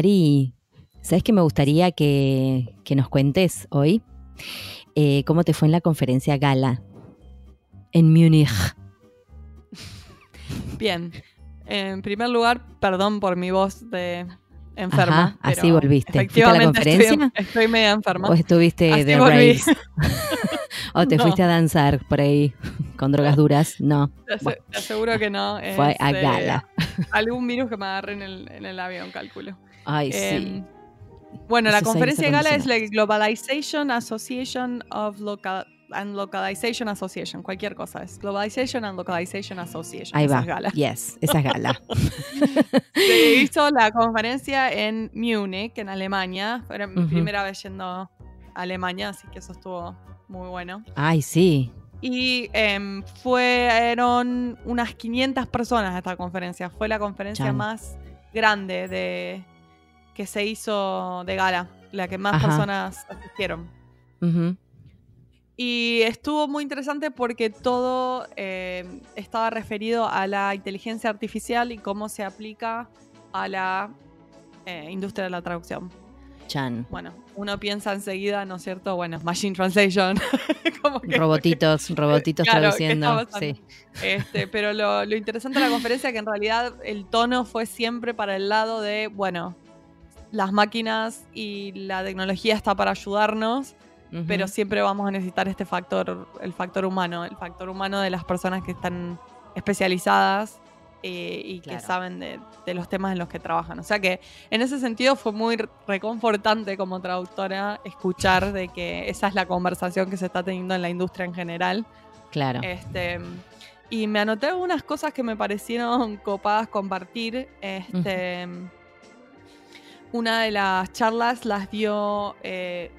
Mari, ¿sabes qué me gustaría que, que nos cuentes hoy? Eh, ¿Cómo te fue en la conferencia Gala en Múnich? Bien. En primer lugar, perdón por mi voz de enferma. Ajá, así volviste. ¿Fuiste a la conferencia? Estoy, estoy media enferma. ¿O estuviste Así de raves? ¿O te No. fuiste a danzar por ahí con drogas duras? No. Te, ase- Bueno, te aseguro que no. fue a eh, Gala. algún virus que me agarré en el, en el avión, calculo. Ay, sí. Em, bueno, la conferencia de gala es la. Globalization Association of Local and Localization Association, cualquier cosa es Globalization and Localization Association. Ahí esa va. es gala. Yes, esa es Gala. Se hizo la conferencia en Múnich, en Alemania. Era mi primera vez yendo a Alemania, así que eso estuvo muy bueno. Ay, sí. Y em, fueron unas 500 personas a esta conferencia. Fue la conferencia Chan. más grande de que se hizo de gala, la que más Ajá. personas asistieron. Y estuvo muy interesante porque todo eh, estaba referido a la inteligencia artificial y cómo se aplica a la eh, industria de la traducción. Chan. Bueno, uno piensa enseguida, ¿no es cierto? Bueno, Machine Translation. Como que- Robotitos, robotitos Claro, ¿qué traduciendo. Sí. Este, pero lo, lo interesante de la conferencia es que en realidad el tono fue siempre para el lado de, bueno, las máquinas y la tecnología está para ayudarnos, pero siempre vamos a necesitar este factor, el factor humano, el factor humano de las personas que están especializadas eh, y que saben de, de los temas en los que trabajan. O sea que en ese sentido fue muy reconfortante como traductora escuchar de que esa es la conversación que se está teniendo en la industria en general. Claro. Este, y me anoté algunas cosas que me parecieron copadas compartir. Este, Una de las charlas las dio, eh,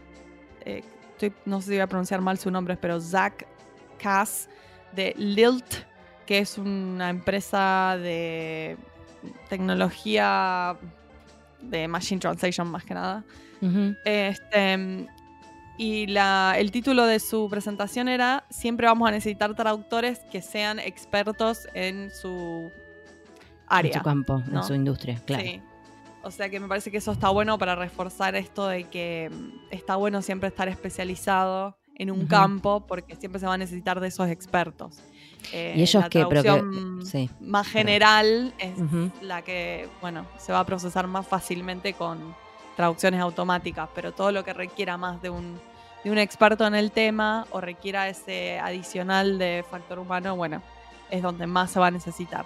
eh, estoy- no sé si voy a pronunciar mal su nombre, pero Zach Cass de Lilt, que es una empresa de tecnología de Machine Translation más que nada. Este, y la, el título de su presentación era Siempre vamos a necesitar traductores que sean expertos en su área. En su campo, ¿no? en su industria, claro. Sí. O sea que me parece que eso está bueno para reforzar esto de que mm, está bueno siempre estar especializado en un campo porque siempre se va a necesitar de esos expertos. Eh, ¿Y ellos la qué? Pero que- sí. más general es la que, bueno, se va a procesar más fácilmente con traducciones automáticas, pero todo lo que requiera más de un, de un experto en el tema o requiera ese adicional de factor humano, bueno, es donde más se va a necesitar.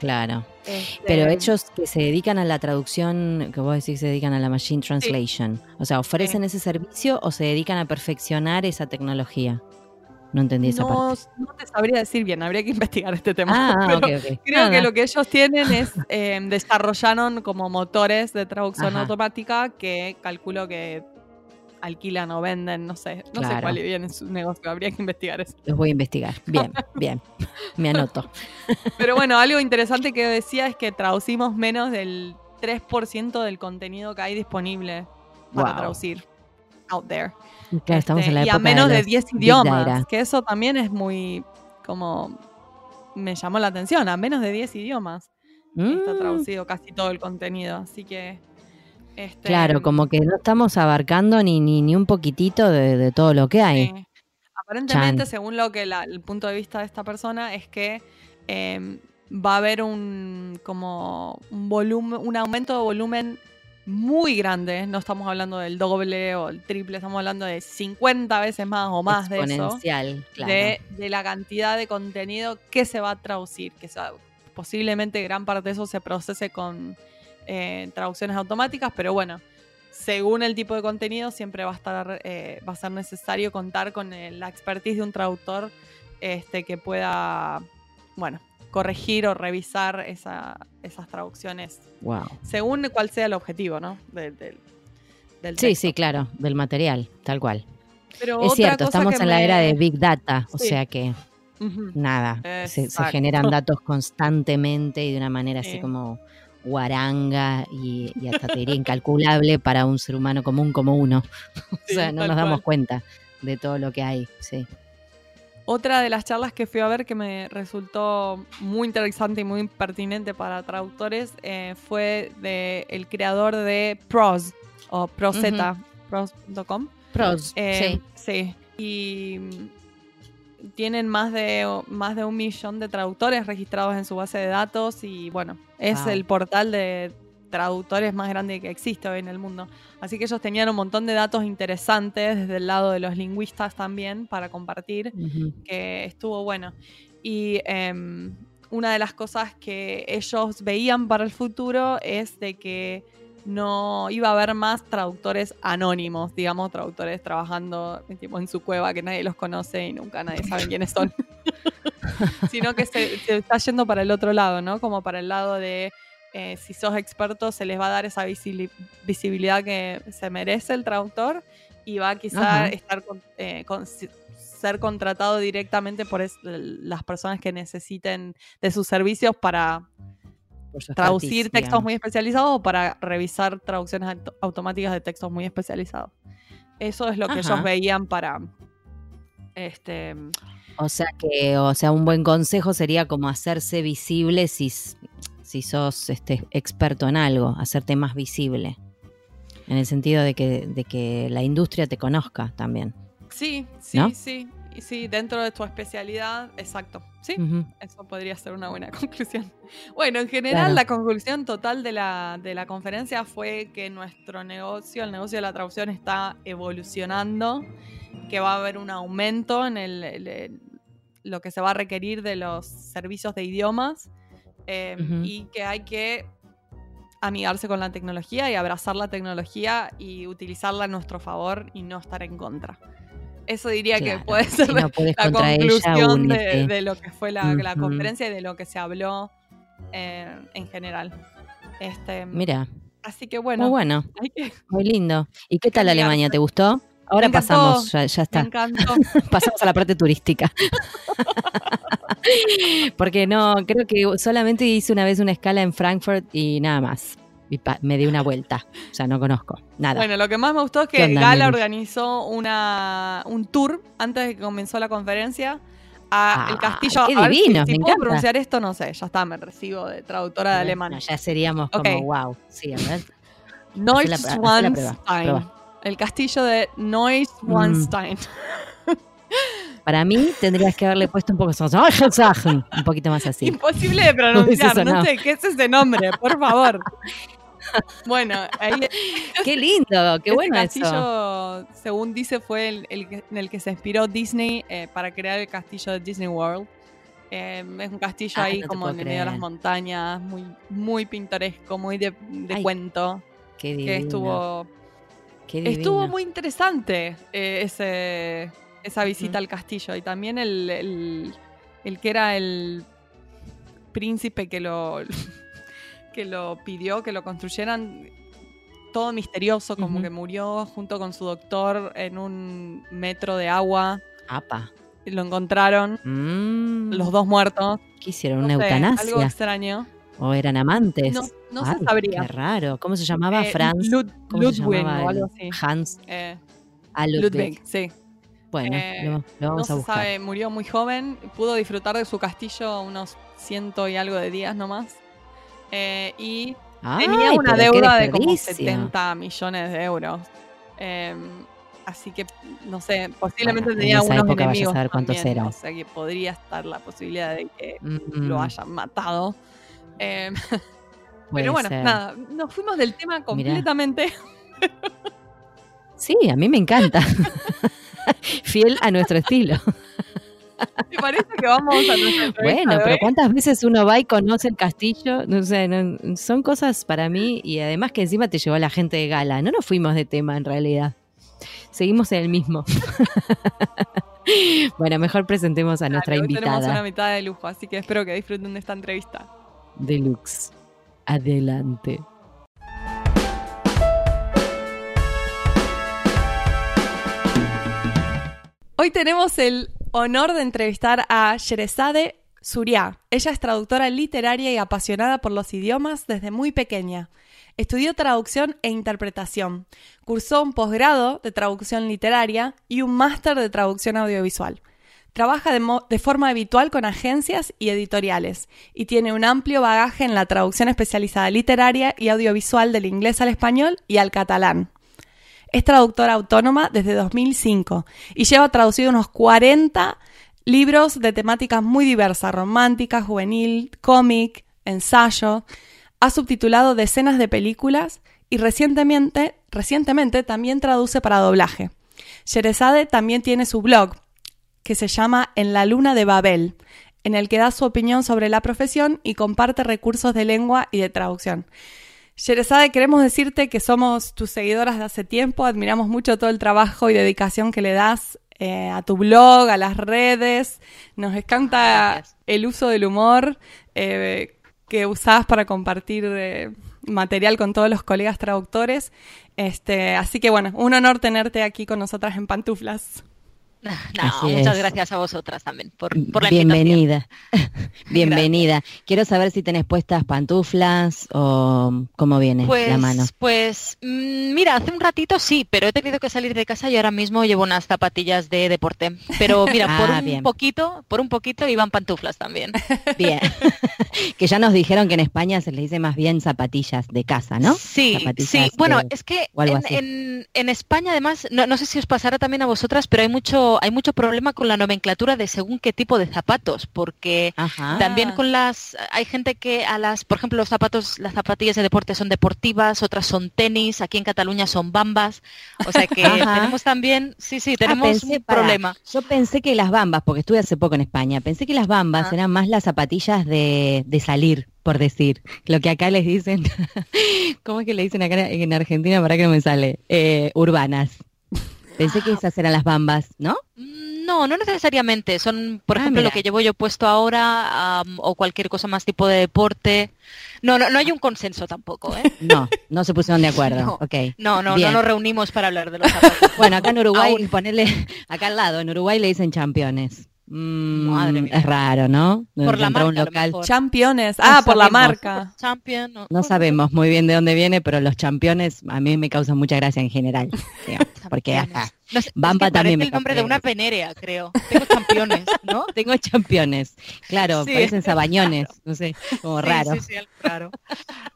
Claro. Este, Pero ellos que se dedican a la traducción, que vos decís se dedican a la machine translation, o sea, ¿ofrecen ese servicio o se dedican a perfeccionar esa tecnología? No entendí esa no, parte. no te sabría decir bien, habría que investigar este tema. Ah, pero. Creo que lo que ellos tienen es, eh, desarrollaron como motores de traducción Ajá. automática que calculo que alquilan o venden, no sé, no sé cuál bien es su negocio, habría que investigar eso. Los voy a investigar. Bien, bien. Me anoto. Pero bueno, algo interesante que decía es que traducimos menos del 3% del contenido que hay disponible para Wow. traducir out there. Claro, estamos Este, en la y a menos de, los 10 Big idiomas, que eso también es muy como me llamó la atención, a menos de 10 idiomas está Mm, traducido casi todo el contenido, así que este, Claro, como que no estamos abarcando ni, ni, ni un poquitito de, de todo lo que hay. sí. Aparentemente, Chan. según lo que la- el punto de vista de esta persona es que em, va a haber un como un volumen, un aumento de volumen muy grande. No estamos hablando del doble o el triple, estamos hablando de 50 veces más o más de eso. Claro. de, de la cantidad de contenido que se va a traducir, que se va- posiblemente gran parte de eso se procese con eh, traducciones automáticas, pero bueno, según el tipo de contenido siempre va a estar, eh, va a ser necesario contar con eh, la expertise de un traductor este, que pueda, bueno, corregir o revisar esa- esas traducciones Wow. según cuál sea el objetivo, ¿no? De- del- del Sí, sí, claro, del material, tal cual. Pero es cierto, estamos en la era de Big Data, o sea que nada, se, generan datos constantemente y de una manera así Sí. como guaranga y, y hasta te diría incalculable para un ser humano común como uno. o Sí, sea, no nos damos cual. cuenta de todo lo que hay, sí. Otra de las charlas que fui a ver que me resultó muy interesante y muy pertinente para traductores eh, fue de el creador de Pros o Proseta, pros.com. Pros, Eh, sí. Y tienen más de, más de un millón de traductores registrados en su base de datos y bueno, es Wow. el portal de traductores más grande que existe hoy en el mundo. Así que ellos tenían un montón de datos interesantes desde el lado de los lingüistas también para compartir Ujú. que estuvo bueno. Y em, una de las cosas que ellos veían para el futuro es de que no iba a haber más traductores anónimos, digamos, traductores trabajando tipo, en su cueva que nadie los conoce y nunca nadie sabe quiénes son. Sino que se, se está yendo para el otro lado, ¿no? Como para el lado de eh, si sos experto se les va a dar esa visibilidad que se merece el traductor y va a quizá Ajá. estar con- eh, con- ser contratado directamente por es- las personas que necesiten de sus servicios para traducir textos muy especializados o para revisar traducciones auto- automáticas de textos muy especializados. Eso es lo que Ajá. ellos veían para este O sea que, o sea, un buen consejo sería como hacerse visible si, si sos este, experto en algo, hacerte más visible. En el sentido de que, de que la industria te conozca también. sí, sí, ¿No? sí, y sí, dentro de tu especialidad, exacto. Sí. Eso podría ser una buena conclusión. Bueno, en general Claro. la conclusión total de la, de la conferencia fue que nuestro negocio, el negocio de la traducción, está evolucionando, que va a haber un aumento en el, el- el- lo que se va a requerir de los servicios de idiomas eh, Ujú. y que hay que amigarse con la tecnología y abrazar la tecnología y utilizarla a nuestro favor y no estar en contra. Eso diría que puede ser Si no puedes la ella, conclusión de, lo que fue la, conferencia y de lo que se habló eh, en general. Este, Mira, así que bueno, muy bueno, que- muy lindo. ¿Y qué tal Alemania? ¿Te gustó? Ahora encantó. pasamos, ya, ya me está. encantó. Pasamos a la parte turística. Porque no, creo que solamente hice una vez una escala en Frankfurt y nada más. Y me di una vuelta. O sea, no conozco nada. Bueno, lo que más me gustó es ¿Qué que Gala organizó una, un tour antes de que comenzó la conferencia a el Ah, castillo. qué A ver si- si, me puedo encanta. pronunciar esto, no sé, ya está, me recibo de traductora de Bueno, alemán. ya seríamos como, wow. Sí, a ver. Neuschwanstein. El castillo de Neuschwanstein. Para mí tendrías que haberle puesto un poco un poquito más así. Imposible de pronunciar, no sé qué es ese nombre, por favor. Bueno, ahí Qué lindo, qué ese bueno eso. castillo, según dice, fue el, el que- en el que se inspiró Disney eh, para crear el castillo de Disney World. Eh, es un castillo Ay, ahí no como en el medio de las montañas, muy, muy pintoresco, muy de, de Ay, cuento, Qué que divino. estuvo, qué divino. estuvo muy interesante eh, ese, esa visita al castillo. Y también el, el, el que era el príncipe que lo, que lo pidió, que lo construyeran, todo misterioso, como que murió junto con su doctor en un metro de agua. Apa. Lo encontraron, Mm, los dos muertos. ¿Qué hicieron? No ¿Una sé, eutanasia? algo extraño. ¿O eran amantes? No, no Ay, se sabría. Qué raro. ¿Cómo se llamaba? Eh, Franz. Lud- ¿Cómo se llamaba o el- algo así. Hans. Eh, Ah, Ludwig. Ludwig, sí. Bueno, Eh, lo, lo No vamos a se buscar. sabe, murió muy joven, pudo disfrutar de su castillo unos ciento y algo de días nomás. Eh, y tenía una deuda de como desperdicio. 70 millones de euros. Eh, así que, no sé, posiblemente Bueno, en tenía esa unos época vaya a enemigos saber cuántos también, eran. O sea que podría estar la posibilidad de que Mm, lo hayan matado. Puede pero bueno, ser. nada, nos fuimos del tema completamente. Sí, a mí me encanta. Fiel a nuestro estilo. Me parece que vamos a Bueno, pero. ¿cuántas veces uno va y conoce el castillo? No sé, no- son cosas para mí y además que encima te llevó la gente de gala. No nos fuimos de tema en realidad. Seguimos en el mismo. bueno, mejor presentemos a nuestra hoy Tenemos una invitada mitad de lujo, así que espero que disfruten de esta entrevista. deluxe. Adelante. Hoy tenemos el honor de entrevistar a Sherezade Surya. Ella es traductora literaria y apasionada por los idiomas desde muy pequeña. Estudió traducción e interpretación. Cursó un posgrado de traducción literaria y un máster de traducción audiovisual. Trabaja de, forma habitual con agencias y editoriales y tiene un amplio bagaje en la traducción especializada literaria y audiovisual del inglés al español y al catalán. Es traductora autónoma desde 2005 y lleva traducido unos 40 libros de temáticas muy diversas, romántica, juvenil, cómic, ensayo. Ha subtitulado decenas de películas y recientemente, recientemente también traduce para doblaje. Sherezade también tiene su blog, que se llama En la Luna de Babel, en el que da su opinión sobre la profesión y comparte recursos de lengua y de traducción. Sherezade, queremos decirte que somos tus seguidoras de hace tiempo, admiramos mucho todo el trabajo y dedicación que le das eh, a tu blog, a las redes, nos encanta el uso del humor eh, que usás para compartir eh, material con todos los colegas traductores. Este, así que bueno, un honor tenerte aquí con nosotras en pantuflas. No, muchas gracias a vosotras también por, la Bienvenida. Bienvenida. Quiero saber si tenés puestas pantuflas o cómo viene la pues, mano. Pues mm, mira, hace un ratito sí, pero he tenido que salir de casa y ahora mismo llevo unas zapatillas de deporte. Pero mira, por ah, un poquito, por un poquito iban pantuflas también. Bien. que ya nos dijeron que en España se le dice más bien zapatillas de casa, ¿no? Sí, sí. Bueno, es que en, en, España además, no, no sé si os pasará también a vosotras, pero hay mucho hay mucho problema con la nomenclatura de según qué tipo de zapatos, porque también con las hay gente que a las, por ejemplo, los zapatos, las zapatillas de deporte son deportivas, otras son tenis, aquí en Cataluña son bambas, o sea que tenemos también, sí, sí, ah, tenemos un problema. Yo pensé que las bambas, porque estuve hace poco en España, pensé que las bambas eran más las zapatillas de, de salir, por decir, lo que acá les dicen, ¿cómo es que le dicen acá en Argentina? Para que no me sale, eh, urbanas. Pensé que esas eran las bambas, ¿no? Mm, no, no necesariamente. Son, por ah, ejemplo, lo que llevo yo puesto ahora o cualquier cosa más tipo de deporte. No, no, no hay un consenso tampoco, ¿eh? No, no se pusieron de acuerdo. No, okay. no, no, no nos reunimos para hablar de los zapatos. bueno, acá en Uruguay, ponerle acá al lado, en Uruguay le dicen championes. Mm, Madre mía. Es raro, ¿no? Por la marca, un local. Championes. Ah, por la marca. Champion, no, sabemos muy bien de dónde viene, pero los championes a mí me causan mucha gracia en general. porque ajá, Bamba también me el nombre de una penérea, creo. Tengo championes, ¿no? Tengo championes. Claro, parecen sabañones, no sé, como raro. Sí, sí, claro.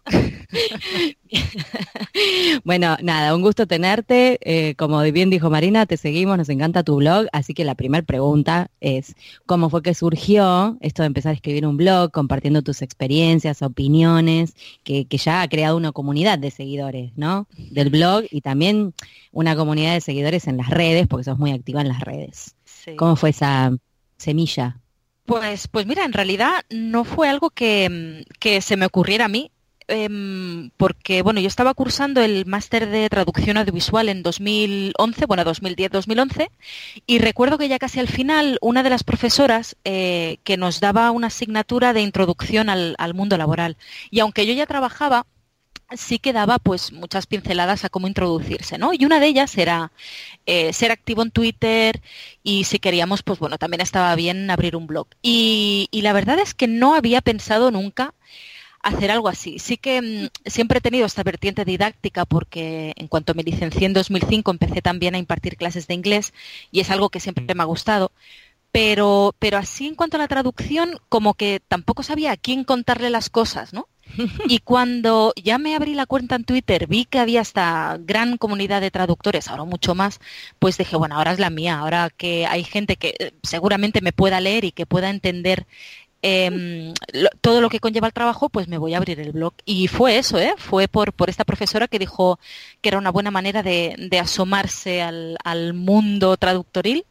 bueno, nada, un gusto tenerte. Eh, como bien dijo Marina, te seguimos, nos encanta tu blog, así que la primera pregunta es, ¿cómo fue que surgió esto de empezar a escribir un blog, compartiendo tus experiencias, opiniones, que, que ya ha creado una comunidad de seguidores, ¿no? Del blog y también una comunidad de seguidores en las redes, porque sos muy activa en las redes. ¿Cómo fue esa semilla? Pues, pues mira, en realidad no fue algo que, que se me ocurriera a mí, Em, porque bueno, yo estaba cursando el máster de traducción audiovisual en 2011, bueno, 2010-2011, y recuerdo que ya casi al final una de las profesoras eh, que nos daba una asignatura de introducción al, mundo laboral. Y aunque yo ya trabajaba, sí que daba pues muchas pinceladas a cómo introducirse, ¿no? Y una de ellas era eh, ser activo en Twitter y si queríamos, pues bueno, también estaba bien abrir un blog. y la verdad es que no había pensado nunca hacer algo así. Sí que mm, siempre he tenido esta vertiente didáctica porque en cuanto me licencié en 2005 empecé también a impartir clases de inglés y es algo que siempre me ha gustado. Pero, pero así en cuanto a la traducción, como que tampoco sabía a quién contarle las cosas, ¿no? Y cuando ya me abrí la cuenta en Twitter, vi que había esta gran comunidad de traductores, ahora mucho más, pues dije, bueno, ahora es la mía, ahora que hay gente que eh, seguramente me pueda leer y que pueda entender Em, todo lo que conlleva el trabajo, pues me voy a abrir el blog. Y fue eso, ¿eh? fue por, por esta profesora que dijo que era una buena manera de, asomarse al, mundo traductoril.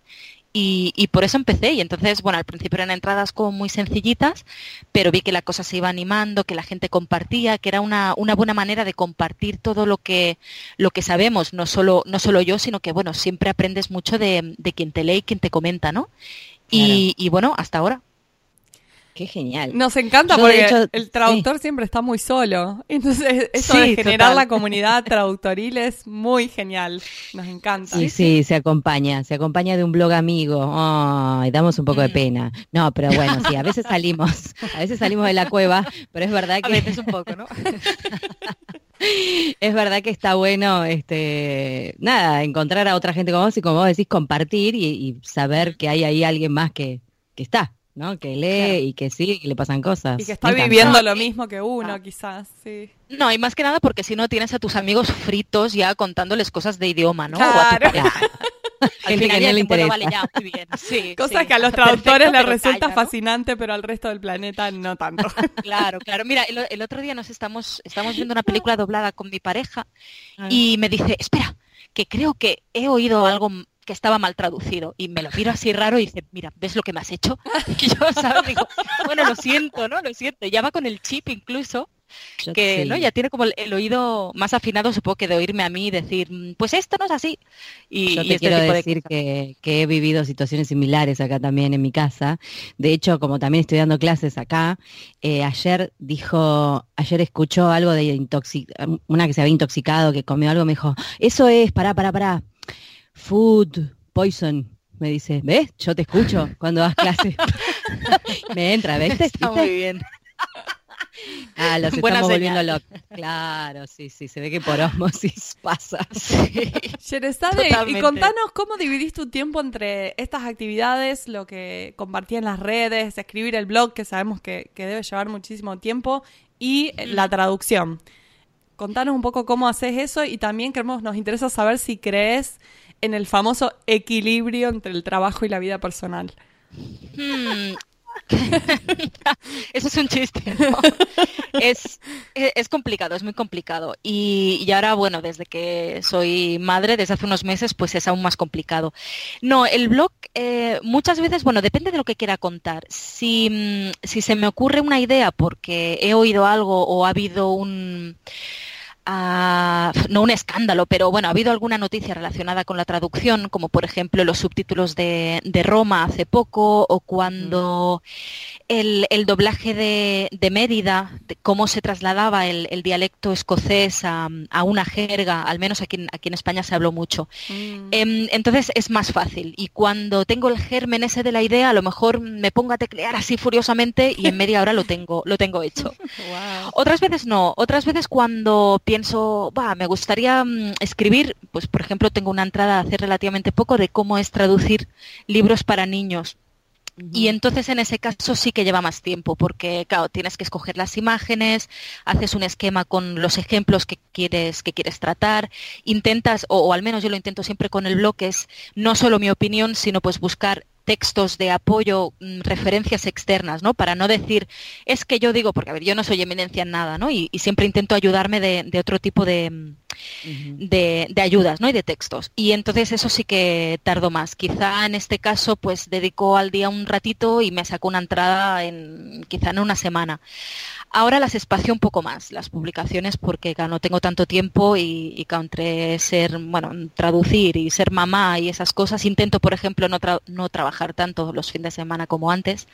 Y, por eso empecé. Y entonces, bueno, al principio eran entradas como muy sencillitas, pero vi que la cosa se iba animando, que la gente compartía, que era una, una buena manera de compartir todo lo que, lo que sabemos, no solo, no solo yo, sino que, bueno, siempre aprendes mucho de, de quien te lee y quien te comenta, ¿no? Y, y bueno, hasta ahora. Qué genial. Nos encanta porque el traductor siempre está muy solo. Entonces, eso de generar la comunidad traductoril es muy genial. Nos encanta. Sí, sí, se acompaña. Se acompaña de un blog amigo. Ay, damos un poco de mm. pena. No, pero bueno, sí, a veces salimos. A veces salimos de la cueva, pero es verdad que. A veces un poco, ¿no? es verdad que está bueno, este, nada, encontrar a otra gente como vos y como vos decís, compartir y, saber que hay ahí alguien más que, que está. ¿No? Que lee y que sí, que le pasan cosas. Y que está viviendo lo mismo que uno, ah. quizás, sí. No, y más que nada porque si no tienes a tus amigos fritos ya contándoles cosas de idioma, ¿no? Claro. Gente que no le interesa. vale, ya, muy bien. Sí, Cosas que a los traductores les resulta fascinante, pero al resto del planeta no tanto. Claro, claro. Mira, el, otro día nos estamos, estamos viendo una película doblada con mi pareja y me dice, espera, que creo que he oído algo que estaba mal traducido. Y me lo miro así raro y dice, mira, ¿ves lo que me has hecho? Y yo, ¿sabes? Digo, bueno, lo siento, ¿no? Lo siento. Ya va con el chip incluso que ¿no? ya tiene como el, oído más afinado, supongo que de oírme a mí decir, mm, pues esto no es así. Y, Yo te este quiero decir que, he vivido situaciones similares acá también en mi casa. De hecho, como también estoy dando clases acá, eh, ayer dijo, ayer escuchó algo de intoxic una que se había intoxicado, que comió algo, me dijo, eso es, pará, pará, pará, food poison. Me dice, ¿ves? Yo te escucho cuando das clases. me entra, ¿ves? Está muy bien. Ah, los estamos volviendo locos. Claro, sí, sí, se ve que por osmosis pasa. Sí. y contanos cómo dividís tu tiempo entre estas actividades, lo que compartí en las redes, escribir el blog, que sabemos que, debe llevar muchísimo tiempo, y la traducción. Contanos un poco cómo haces eso y también queremos, nos interesa saber si crees en el famoso equilibrio entre el trabajo y la vida personal. Hmm, Eso es un chiste. es, es, complicado, es muy complicado. Y, ahora, bueno, desde que soy madre, desde hace unos meses, pues es aún más complicado. No, el blog eh, muchas veces, bueno, depende de lo que quiera contar. Si, mm, si se me ocurre una idea porque he oído algo o ha habido un no un escándalo, pero bueno, ha habido alguna noticia relacionada con la traducción, como por ejemplo los subtítulos de, de Roma hace poco, o cuando el, doblaje de, de, Mérida, de cómo se trasladaba el, dialecto escocés a, una jerga, al menos aquí, aquí en España se habló mucho. Mm. Em, entonces es más fácil. Y cuando tengo el germen ese de la idea, a lo mejor me pongo a teclear así furiosamente y en media hora lo tengo, lo tengo hecho. Otras veces no. Otras veces cuando pienso, va, me gustaría mm, escribir, pues por ejemplo tengo una entrada hace relativamente poco de cómo es traducir libros para niños. Y entonces en ese caso sí que lleva más tiempo, porque claro, tienes que escoger las imágenes, haces un esquema con los ejemplos que quieres, que quieres tratar, intentas, o, al menos yo lo intento siempre con el blog, es no solo mi opinión, sino pues buscar textos de apoyo, mm, referencias externas, ¿no? Para no decir, es que yo digo, porque a ver, yo no soy eminencia en nada, ¿no? Y, siempre intento ayudarme de, otro tipo de, de, ayudas, ¿no? Y de textos. Y entonces eso sí que tardo más. Quizá en este caso, pues dedico al día un ratito y me saco una entrada en, quizá en una semana. Ahora las espacio un poco más, las publicaciones, porque no tengo tanto tiempo y, y entre ser, bueno, traducir y ser mamá y esas cosas, intento, por ejemplo, no, no trabajar tanto los fines de semana como antes.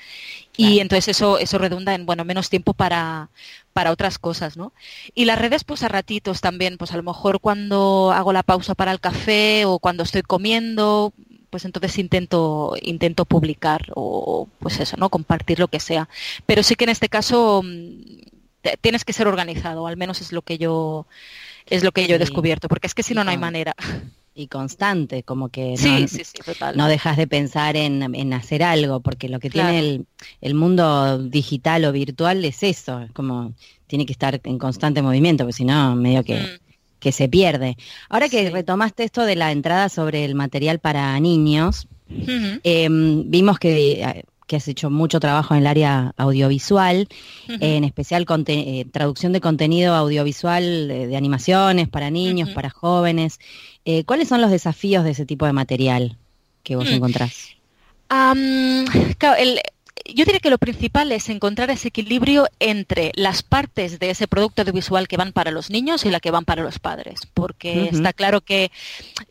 Y entonces eso, eso redunda en, bueno, menos tiempo para, para otras cosas, ¿no? Y las redes, pues a ratitos también, pues a lo mejor cuando hago la pausa para el café o cuando estoy comiendo, pues entonces intento intento publicar o pues eso, ¿no? Compartir lo que sea. Pero sí que en este caso mm, tienes que ser organizado, al menos es lo que yo es lo que yo he descubierto, porque es que si no no hay manera. Y constante, como que no, no dejas de pensar en, hacer algo, porque lo que tiene el, el, mundo digital o virtual es eso, es como tiene que estar en constante movimiento, porque si no, medio que, mm que se pierde. Ahora que retomaste esto de la entrada sobre el material para niños, em, vimos eh, que, has hecho mucho trabajo en el área audiovisual, en especial eh, traducción de contenido audiovisual de, animaciones para niños, para jóvenes. Eh, ¿Cuáles son los desafíos de ese tipo de material que vos mm. encontrás? el, yo diría que lo principal es encontrar ese equilibrio entre las partes de ese producto audiovisual que van para los niños y la que van para los padres, porque está claro que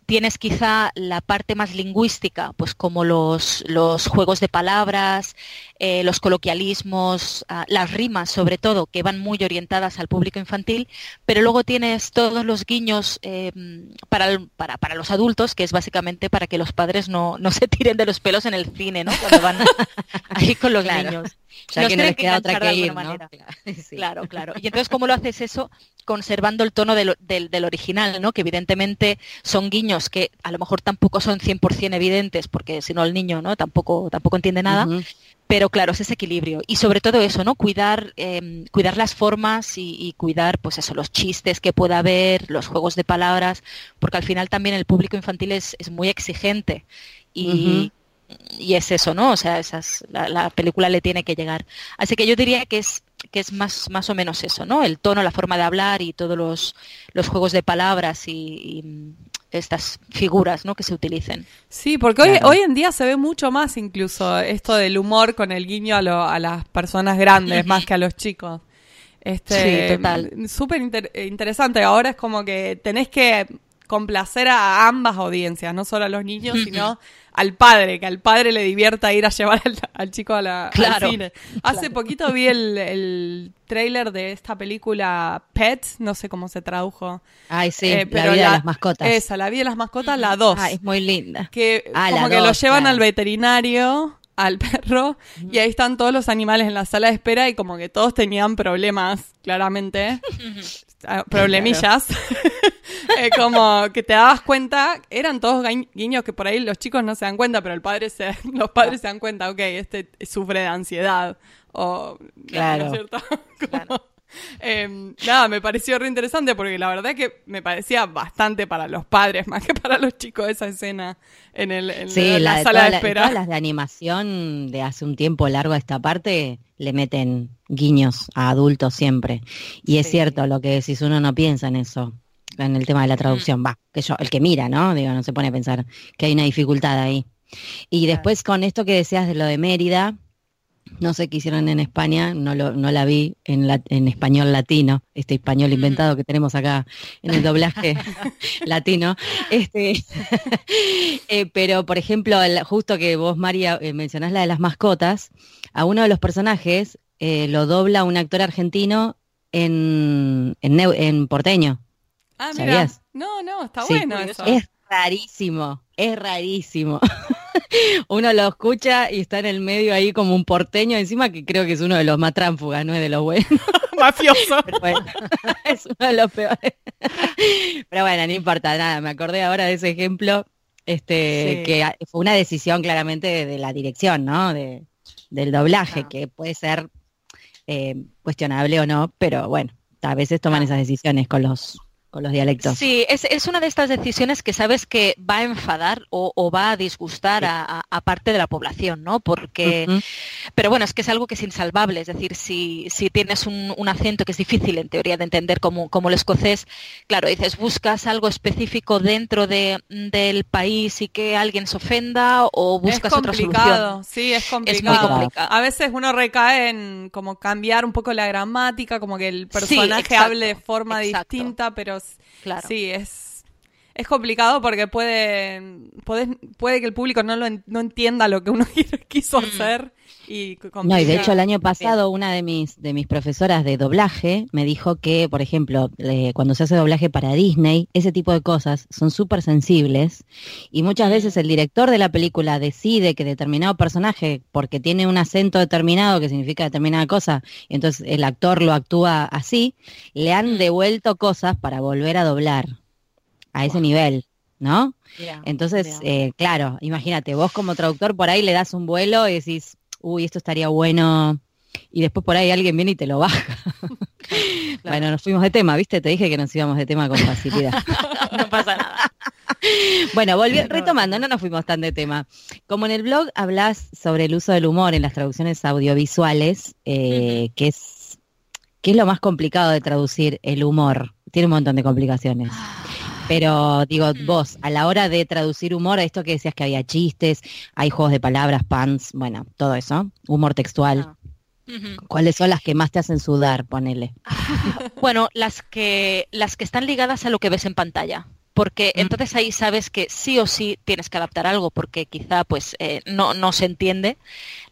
tienes quizá la parte más lingüística, pues como los, los juegos de palabras, eh, los coloquialismos, ah, las rimas sobre todo, que van muy orientadas al público infantil, pero luego tienes todos los guiños em, para, para, para, los adultos, que es básicamente para que los padres no, no, se tiren de los pelos en el cine, ¿no? Cuando van ahí con los niños. Ya que no les queda otra que ir, ¿no? Claro, claro. Y entonces, ¿cómo lo haces eso? Conservando el tono del, del, original, ¿no? Que evidentemente son guiños que a lo mejor tampoco son 100% evidentes, porque si no el niño, ¿no? Tampoco, tampoco entiende nada. Pero claro, es ese equilibrio. Y sobre todo eso, ¿no? Cuidar, em, cuidar las formas y, cuidar, pues eso, los chistes que pueda haber, los juegos de palabras, porque al final también el público infantil es, es muy exigente. Y, y es eso, ¿no? O sea, esas, la, película le tiene que llegar. Así que yo diría que es que es más, más o menos eso, ¿no? El tono, la forma de hablar y todos los, los juegos de palabras y, estas figuras ¿no? que se utilicen. Sí, porque hoy, hoy en día se ve mucho más incluso esto del humor con el guiño a, a las personas grandes más que a los chicos. Este, sí, total. Súper interesante. Ahora es como que tenés que complacer a ambas audiencias, no solo a los niños, sino al padre, que al padre le divierta ir a llevar al, chico a la, al cine. Hace poquito vi el, el trailer de esta película Pets, no sé cómo se tradujo. Ay, sí, eh, pero la vida de las mascotas. Esa, la vida de las mascotas, la 2. Ah, es muy linda. Que ah, como que lo llevan al veterinario al perro y ahí están todos los animales en la sala de espera y como que todos tenían problemas, claramente. Ah, problemillas. Eh, como que te dabas cuenta, eran todos guiños que por ahí los chicos no se dan cuenta, pero el padre se, los padres se dan cuenta, ok, este sufre de ansiedad. O, claro. cierto? Em, nada, me pareció re interesante porque la verdad que me parecía bastante para los padres más que para los chicos esa escena en, el, la, sala de, espera. las de animación de hace un tiempo largo a esta parte le meten guiños a adultos siempre. Y es cierto lo que decís, uno no piensa en eso, en el tema de la traducción. Va, que yo, el que mira, ¿no? Digo, no se pone a pensar que hay una dificultad ahí. Y después con esto que decías de lo de Mérida, no sé qué hicieron en España, no, lo, no la vi en, la, en español latino, este español mm. inventado que tenemos acá en el doblaje latino. Este, eh, pero, por ejemplo, justo que vos, María, eh, mencionás la de las mascotas, a uno de los personajes eh, lo dobla un actor argentino en, en, porteño. Ah, mira. No, no, está bueno eso. Es rarísimo, es rarísimo. uno lo escucha y está en el medio ahí como un porteño encima que creo que es uno de los más tránfugas, no es de los buenos. Mafioso. es uno de los peores. Pero bueno, no importa nada, me acordé ahora de ese ejemplo, este, que fue una decisión claramente de, la dirección, ¿no? De, del doblaje, que puede ser eh, cuestionable o no, pero bueno, a veces toman esas decisiones con los con los dialectos. Sí, es, una de estas decisiones que sabes que va a enfadar o, va a disgustar a, parte de la población, ¿no? Porque, pero bueno, es que es algo que es insalvable, es decir, si, si tienes un, acento que es difícil en teoría de entender como, como el escocés, claro, dices, buscas algo específico dentro de, del país y que alguien se ofenda o buscas otra solución. Sí, es complicado. Es muy complicado. A veces uno recae en como cambiar un poco la gramática, como que el personaje hable de forma distinta, pero Claro. Sí, es, es complicado porque puede, puede, puede que el público no, lo no entienda lo que uno quiso mm. hacer. Y no, y de hecho el año pasado una de mis, de mis profesoras de doblaje me dijo que, por ejemplo, cuando se hace doblaje para Disney, ese tipo de cosas son súper sensibles y muchas mm. veces el director de la película decide que determinado personaje, porque tiene un acento determinado que significa determinada cosa, y entonces el actor lo actúa así, le han mm. devuelto cosas para volver a doblar a ese nivel. ¿no? Entonces, eh, claro, imagínate, vos como traductor por ahí le das un vuelo y decís, uy, esto estaría bueno, y después por ahí alguien viene y te lo baja. Bueno, nos fuimos de tema, ¿viste? Te dije que nos íbamos de tema con facilidad. no pasa nada. Bueno, volviendo, retomando, no nos fuimos tan de tema. Como en el blog hablas sobre el uso del humor en las traducciones audiovisuales, eh, que es que es lo más complicado de traducir el humor. Tiene un montón de complicaciones. Pero digo, vos, a la hora de traducir humor, a esto que decías que había chistes, hay juegos de palabras, pants, bueno, todo eso, humor textual. Ah. ¿Cuáles son las que más te hacen sudar? Ponele. bueno, las que, las que están ligadas a lo que ves en pantalla porque mm. entonces ahí sabes que sí o sí tienes que adaptar algo porque quizá pues eh, no, no se entiende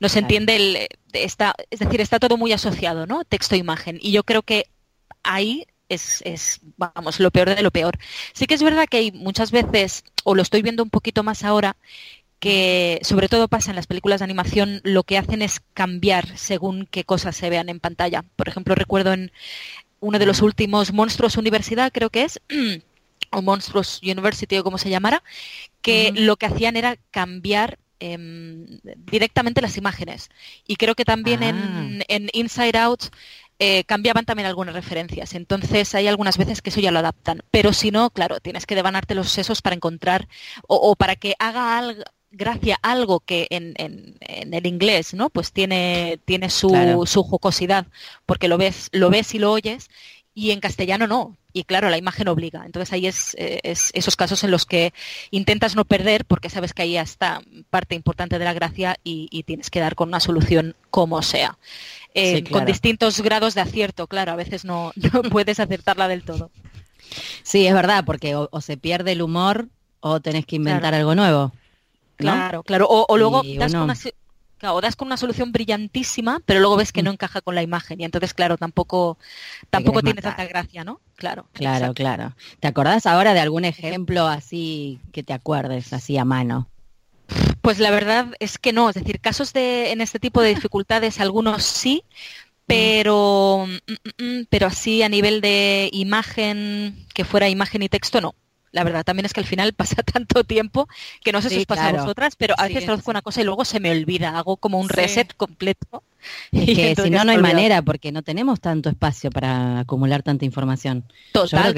no se entiende el está es decir está todo muy asociado no texto imagen y yo creo que ahí es, es, vamos, lo peor de lo peor. Sí que es verdad que hay muchas veces, o lo estoy viendo un poquito más ahora, que sobre todo pasa en las películas de animación, lo que hacen es cambiar según qué cosas se vean en pantalla. Por ejemplo, recuerdo en uno de los últimos Monstruos Universidad, creo que es, o Monstruos University o como se llamara, que lo que hacían era cambiar em, directamente las imágenes. Y creo que también en, ah. Inside Out eh, cambiaban también algunas referencias. Entonces hay algunas veces que eso ya lo adaptan. Pero si no, claro, tienes que devanarte los sesos para encontrar o, para que haga algo gracia algo que en, el inglés no pues tiene tiene su, su jocosidad porque lo ves lo ves y lo oyes y en castellano no. Y claro, la imagen obliga. Entonces ahí es, esos casos en los que intentas no perder porque sabes que ahí está parte importante de la gracia y, tienes que dar con una solución como sea. Eh, con distintos grados de acierto, claro, a veces no, puedes acertarla del todo. Sí, es verdad, porque o, se pierde el humor o tenés que inventar algo nuevo. Claro, claro. O, luego das una, o das con una solución brillantísima, pero luego ves que no mm. encaja con la imagen y entonces, claro, tampoco, tampoco tiene tanta gracia, ¿no? Claro. Claro, claro. ¿Te acordás ahora de algún ejemplo así que te acuerdes, así a mano? Pues la verdad es que no, es decir, casos de en este tipo de dificultades algunos sí, pero mm, mm, pero así a nivel de imagen que fuera imagen y texto no la verdad también es que al final pasa tanto tiempo que no sé si os pasa a vosotras, pero a veces traduzco una cosa y luego se me olvida, hago como un reset completo. y que si no, no hay manera, porque no tenemos tanto espacio para acumular tanta información. Total,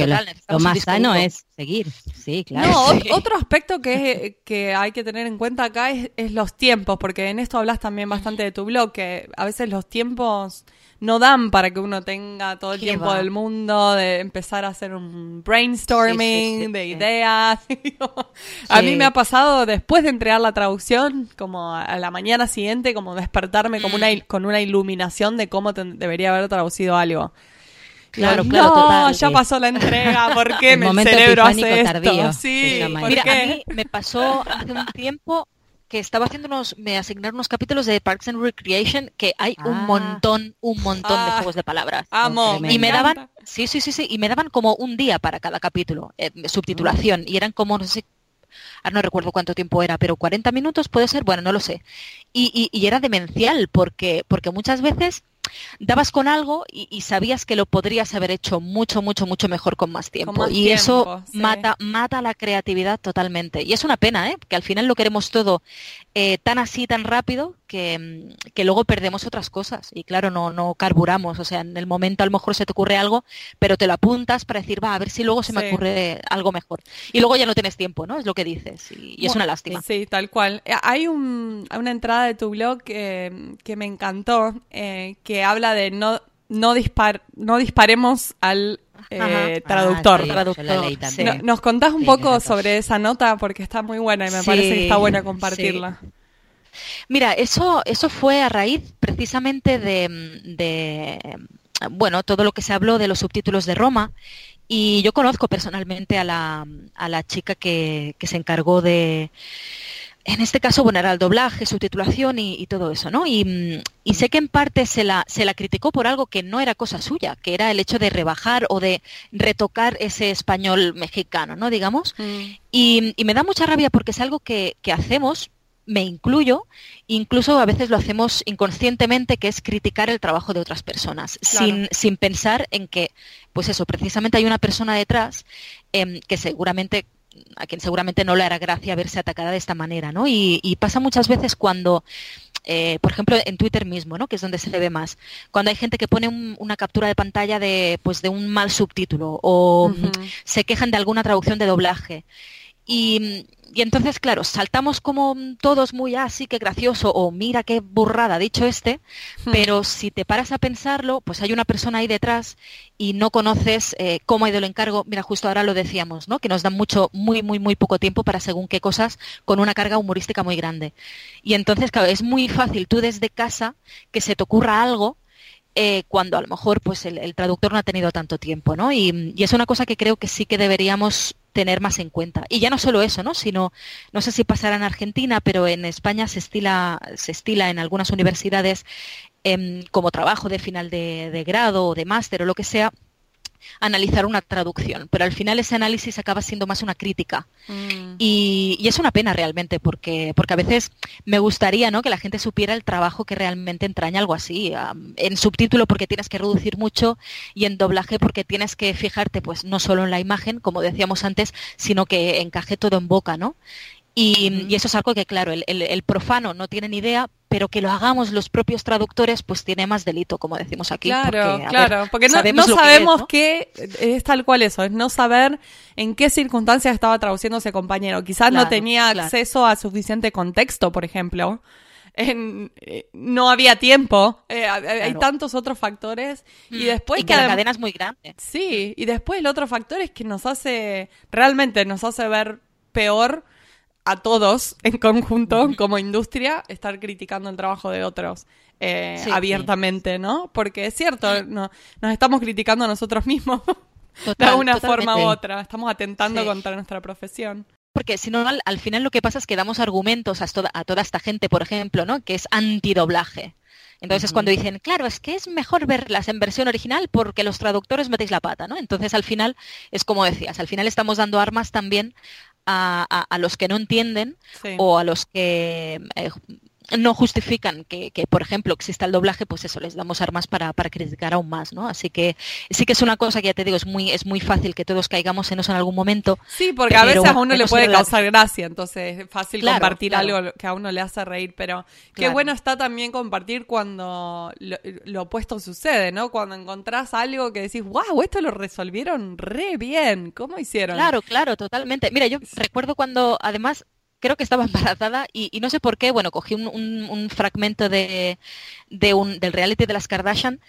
Lo, más sano es seguir, sí, claro. No, otro aspecto que, que hay que tener en cuenta acá es, es los tiempos, porque en esto hablas también bastante de tu blog, que a veces los tiempos no dan para que uno tenga todo el tiempo del mundo de empezar a hacer un brainstorming de ideas. a mí me ha pasado después de entregar la traducción, como a la mañana siguiente, como despertarme como una, mm. con una iluminación de cómo debería haber traducido algo. Claro, claro, no, ya pasó la entrega, ¿por qué el, cerebro hace esto? Sí, Mira, a mí me pasó hace un tiempo que estaba haciendo unos, me asignaron unos capítulos de Parks and Recreation que hay un ah. montón, un montón de ah. juegos de palabras. Amo. y me daban, sí, sí, sí, sí, y me daban como un día para cada capítulo, eh, subtitulación, y eran como, no sé, ahora no recuerdo cuánto tiempo era, pero 40 minutos puede ser, bueno, no lo sé. Y, y, y era demencial, porque, porque muchas veces dabas con algo y, sabías que lo podrías haber hecho mucho, mucho, mucho mejor con más tiempo. y eso mata, mata la creatividad totalmente. Y es una pena, ¿eh? que al final lo queremos todo eh, tan así, tan rápido, que, que, luego perdemos otras cosas. Y claro, no, no carburamos. O sea, en el momento a lo mejor se te ocurre algo, pero te lo apuntas para decir, va, a ver si luego se me ocurre algo mejor. Y luego ya no tienes tiempo, ¿no? Es lo que dices. Y, es una lástima. Sí, tal cual. Eh, hay un, una entrada de tu blog que, que me encantó, eh, que habla de no, no, dispar, no disparemos al eh, traductor. ¿Nos contás un poco sobre esa nota? Porque está muy buena y me parece que está buena compartirla. Mira, eso, eso fue a raíz precisamente de, de, bueno, todo lo que se habló de los subtítulos de Roma. Y yo conozco personalmente a la, a la chica que, que se encargó de, en este caso, bueno, era el doblaje, subtitulación y, y todo eso, ¿no? Y, y, sé que en parte se la, se la criticó por algo que no era cosa suya, que era el hecho de rebajar o de retocar ese español mexicano, ¿no? Digamos. Mm. Y, y, me da mucha rabia porque es algo que, que hacemos, me incluyo, incluso a veces lo hacemos inconscientemente, que es criticar el trabajo de otras personas, sin, sin pensar en que, pues eso, precisamente hay una persona detrás eh, que seguramente a quien seguramente no le hará gracia verse atacada de esta manera, ¿no? Y, pasa muchas veces cuando, eh, por ejemplo, en Twitter mismo, ¿no? Que es donde se ve más, cuando hay gente que pone una captura de pantalla de, pues, de un mal subtítulo o se quejan de alguna traducción de doblaje. Y, entonces, claro, saltamos como todos muy así, ah, que gracioso, o mira qué burrada dicho este, hmm. pero si te paras a pensarlo, pues hay una persona ahí detrás y no conoces eh, cómo ha ido el encargo. Mira, justo ahora lo decíamos, ¿no? Que nos dan mucho, muy, muy, muy poco tiempo para según qué cosas con una carga humorística muy grande. Y entonces, claro, es muy fácil tú desde casa que se te ocurra algo eh, cuando a lo mejor pues el, traductor no ha tenido tanto tiempo, ¿no? Y, y, es una cosa que creo que sí que deberíamos tener más en cuenta. Y ya no solo eso, ¿no? Sino, no sé si pasará en Argentina, pero en España se estila, se estila en algunas universidades em, como trabajo de final de, grado o de máster o lo que sea, analizar una traducción, pero al final ese análisis acaba siendo más una crítica. Mm. Y, es una pena realmente, porque, porque a veces me gustaría ¿no? que la gente supiera el trabajo que realmente entraña algo así. en subtítulo porque tienes que reducir mucho y en doblaje porque tienes que fijarte pues no solo en la imagen, como decíamos antes, sino que encaje todo en boca, ¿no? Y, eso es algo que, claro, el, profano no tiene ni idea, pero que lo hagamos los propios traductores, pues tiene más delito, como decimos aquí. Claro, claro, porque no sabemos, qué es, tal cual eso, es no saber en qué circunstancias estaba traduciendo ese compañero. Quizás no tenía acceso a suficiente contexto, por ejemplo. En, eh, no había tiempo, eh, hay tantos otros factores y después y que la cadena es muy grande. Sí, y después el otro factor es que nos hace, realmente nos hace ver peor a todos en conjunto como industria estar criticando el trabajo de otros eh, abiertamente, ¿no? Porque es cierto, no, nos estamos criticando a nosotros mismos de una forma u otra, estamos atentando contra nuestra profesión. Porque si no, al, final lo que pasa es que damos argumentos a toda, a toda esta gente, por ejemplo, ¿no? Que es antidoblaje. Entonces, cuando dicen, claro, es que es mejor verlas en versión original porque los traductores metéis la pata, ¿no? Entonces, al final, es como decías, al final estamos dando armas también a, a, los que no entienden o a los que eh, no justifican que, por ejemplo, exista el doblaje, pues eso, les damos armas para, criticar aún más, ¿no? Así que sí que es una cosa que ya te digo, es muy, es muy fácil que todos caigamos en eso en algún momento. Sí, porque a veces a uno le puede causar gracia, entonces es fácil compartir algo que a uno le hace reír, pero qué bueno está también compartir cuando lo, opuesto sucede, ¿no? Cuando encontrás algo que decís, wow, esto lo resolvieron re bien, ¿cómo hicieron? Claro, claro, totalmente. Mira, yo recuerdo cuando, además, creo que estaba embarazada y, no sé por qué, bueno, cogí un, fragmento de, del reality de las Kardashian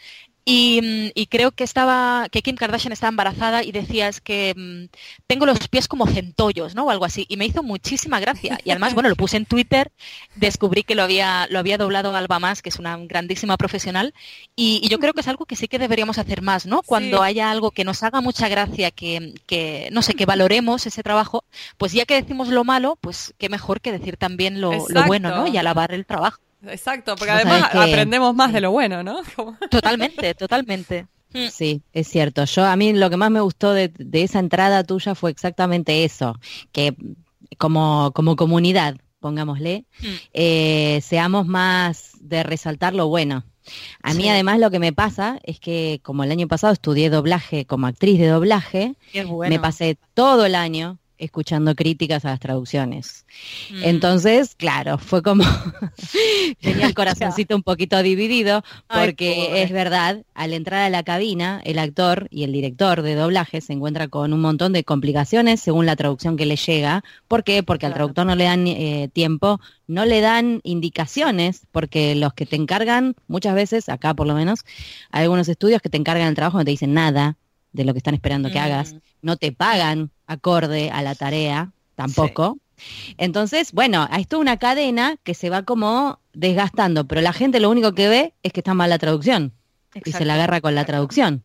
Mm, y, creo que estaba, que Kim Kardashian estaba embarazada y decía es que mm, tengo los pies como centollos, ¿no? O algo así. Y me hizo muchísima gracia. Y además, bueno, lo puse en Twitter, descubrí que lo había, lo había doblado Alba Más, que es una grandísima profesional. Y, yo creo que es algo que sí que deberíamos hacer más, ¿no? Cuando haya algo que nos haga mucha gracia, que, que, no sé, que valoremos ese trabajo, pues ya que decimos lo malo, pues qué mejor que decir también lo, lo bueno, ¿no? Y alabar el trabajo. Exacto, porque además aprendemos más de lo bueno, ¿no? Totalmente, totalmente. Mm. Sí, es cierto. Yo a mí lo que más me gustó de, esa entrada tuya fue exactamente eso, que como, como comunidad, pongámosle, mm. eh, seamos más de resaltar lo bueno. A mí además lo que me pasa es que como el año pasado estudié doblaje como actriz de doblaje, me pasé todo el año escuchando críticas a las traducciones. Mm. Entonces, claro, fue como tenía el corazoncito un poquito dividido porque es verdad, al entrar a la cabina, el actor y el director de doblaje se encuentra con un montón de complicaciones según la traducción que le llega. ¿Por qué? Porque al traductor no le dan eh, tiempo, no le dan indicaciones, porque los que te encargan, muchas veces, acá por lo menos, hay algunos estudios que te encargan el trabajo no te dicen nada de lo que están esperando que hagas, mm. no te pagan acorde a la tarea, tampoco. Entonces, bueno, hay toda una cadena que se va como desgastando, pero la gente lo único que ve es que está mal la traducción y se la agarra con la traducción.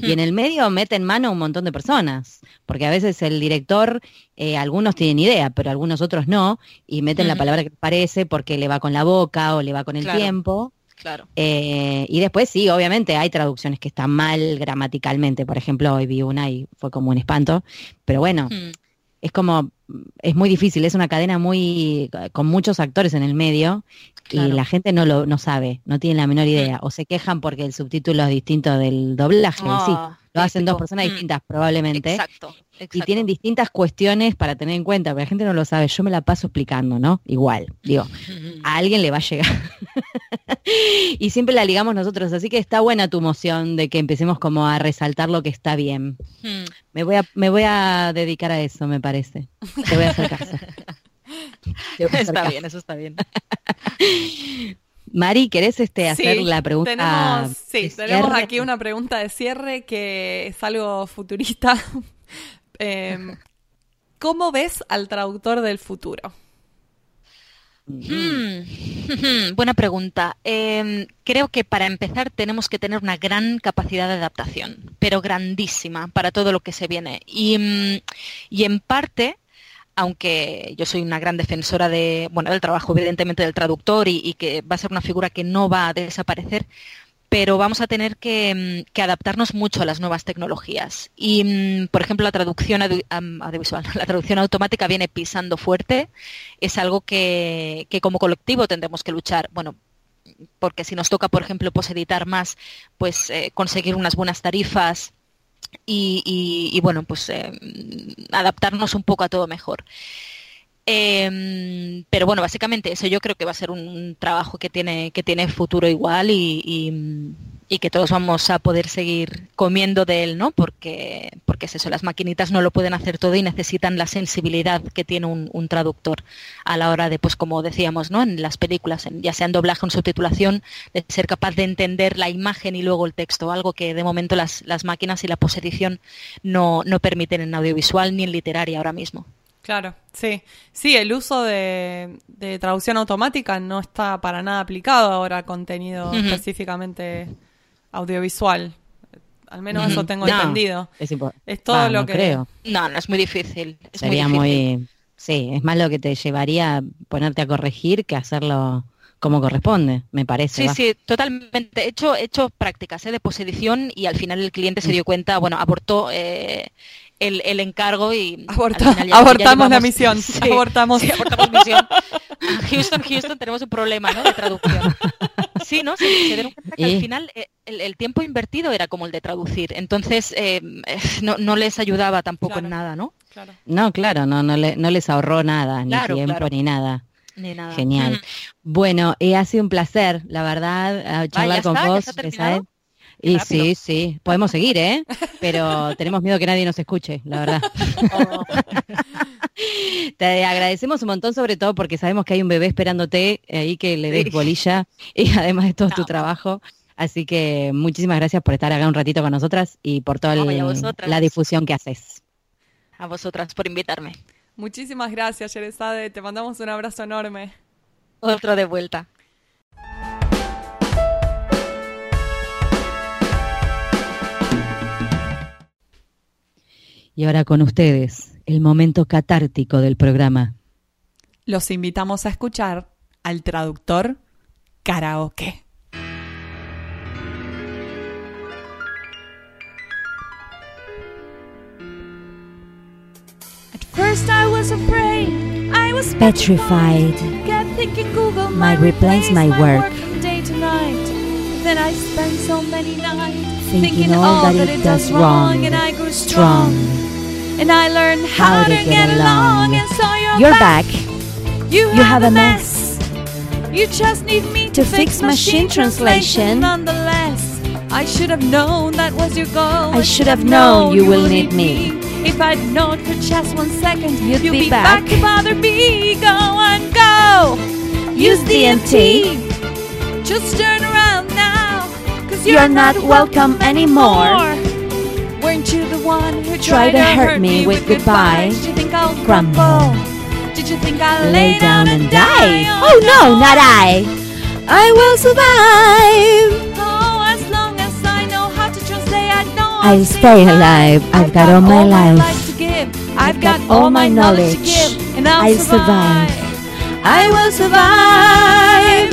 Y en el medio mete en mano un montón de personas, porque a veces el director, eh, algunos tienen idea, pero algunos otros no, y meten la palabra que parece porque le va con la boca o le va con el tiempo. Claro. Eh, y después sí, obviamente hay traducciones que están mal gramaticalmente. Por ejemplo, hoy vi una y fue como un espanto. Pero bueno, hmm. es como, es muy difícil, es una cadena muy, con muchos actores en el medio y la gente no lo no sabe, no tiene la menor idea. Hmm. O se quejan porque el subtítulo es distinto del doblaje. sí, ah, lo hacen dos personas hmm. distintas probablemente. Exacto. Y tienen distintas cuestiones para tener en cuenta, pero la gente no lo sabe. Yo me la paso explicando, ¿no? Igual, digo, a alguien le va a llegar. y siempre la ligamos nosotros, así que está buena tu moción de que empecemos como a resaltar lo que está bien. Hmm. Me, voy a, me voy a dedicar a eso, me parece. Te voy a hacer caso. está bien, eso está bien. Mari, ¿querés este, hacer la pregunta? Tenemos, sí, tenemos aquí una pregunta de cierre que es algo futurista. Em, ¿Cómo ves al traductor del futuro? Hmm. Buena pregunta. Em, creo que para empezar tenemos que tener una gran capacidad de adaptación, pero grandísima para todo lo que se viene. Y, mm, en parte, aunque yo soy una gran defensora de, bueno, del trabajo evidentemente del traductor y, que va a ser una figura que no va a desaparecer, pero vamos a tener que, mm, adaptarnos mucho a las nuevas tecnologías. Y, mm, por ejemplo, la traducción audiovisual, la traducción automática viene pisando fuerte, es algo que, como colectivo tendremos que luchar. Bueno, porque si nos toca, por ejemplo, pues editar más, pues eh, conseguir unas buenas tarifas y, bueno, pues eh, adaptarnos un poco a todo mejor. Em, pero bueno, básicamente eso yo creo que va a ser un trabajo que tiene, que tiene futuro igual y, que todos vamos a poder seguir comiendo de él, ¿no? Porque, porque es eso, las maquinitas no lo pueden hacer todo y necesitan la sensibilidad que tiene un, traductor a la hora de, pues como decíamos, ¿no? En las películas, ya sea en doblaje o en subtitulación, de ser capaz de entender la imagen y luego el texto, algo que de momento las, las máquinas y la posedición no, no permiten en audiovisual ni en literaria ahora mismo. Claro, sí. Sí, el uso de, traducción automática no está para nada aplicado ahora a contenido específicamente audiovisual. Al menos eso tengo entendido. Es, todo lo que... Creo. No, no es muy difícil. Sería muy, Sí, es más lo que te llevaría a ponerte a corregir que hacerlo como corresponde, me parece. Sí, sí, totalmente. He hecho, he hecho prácticas ¿eh? de posedición y al final el cliente se dio cuenta, bueno, abortó eh, el, encargo y abortamos la misión. abortamos. misión. Houston, Houston, tenemos un problema ¿no? de traducción. Sí, ¿no? Se, dieron cuenta que al final eh, el, tiempo invertido era como el de traducir. Entonces eh, no, les ayudaba tampoco en nada, ¿no? No, claro, no, no, no les ahorró nada, ni tiempo, ni nada. Ni nada. Genial. Bueno, eh, ha sido un placer, la verdad, charlar con vos. Y sí, sí, podemos seguir, ¿eh? Pero tenemos miedo que nadie nos escuche, la verdad. Te agradecemos un montón, sobre todo porque sabemos que hay un bebé esperándote ahí que le des bolilla y además de todo tu trabajo. Así que muchísimas gracias por estar acá un ratito con nosotras y por toda la difusión que haces. A vosotras por invitarme. Muchísimas gracias, Yerezade. Te mandamos un abrazo enorme. Otro de vuelta. Y ahora con ustedes, el momento catártico del programa. Los invitamos a escuchar al traductor karaoke. At first I was afraid, I was petrified. Kept thinking Google might replace my work. Day to night. Then I spent so many nights thinking all that it does wrong, and I grew strong. and I learned how, how to, get, get along. And so you're, you're back. back. You, you have, have a mess. mess. You just need me to, to fix machine translation. Nonetheless, I should have known that was your goal. I should have known you will need me. If I'd known for just one second, you'd, you'd be, be back. back to bother me. Go and go. Use DMT. Just turn. Cause you're, you're not, not welcome anymore. anymore. Weren't you the one who tried to hurt me with goodbye? Did you think I'll crumble? Did you think I'll lay down and die? Oh, oh no, not I! I will survive! Oh, as long as I know how to translate, I know I'll, I'll stay alive. I've got all my life. to give. I've got all my knowledge to give, and I'll survive. I will survive.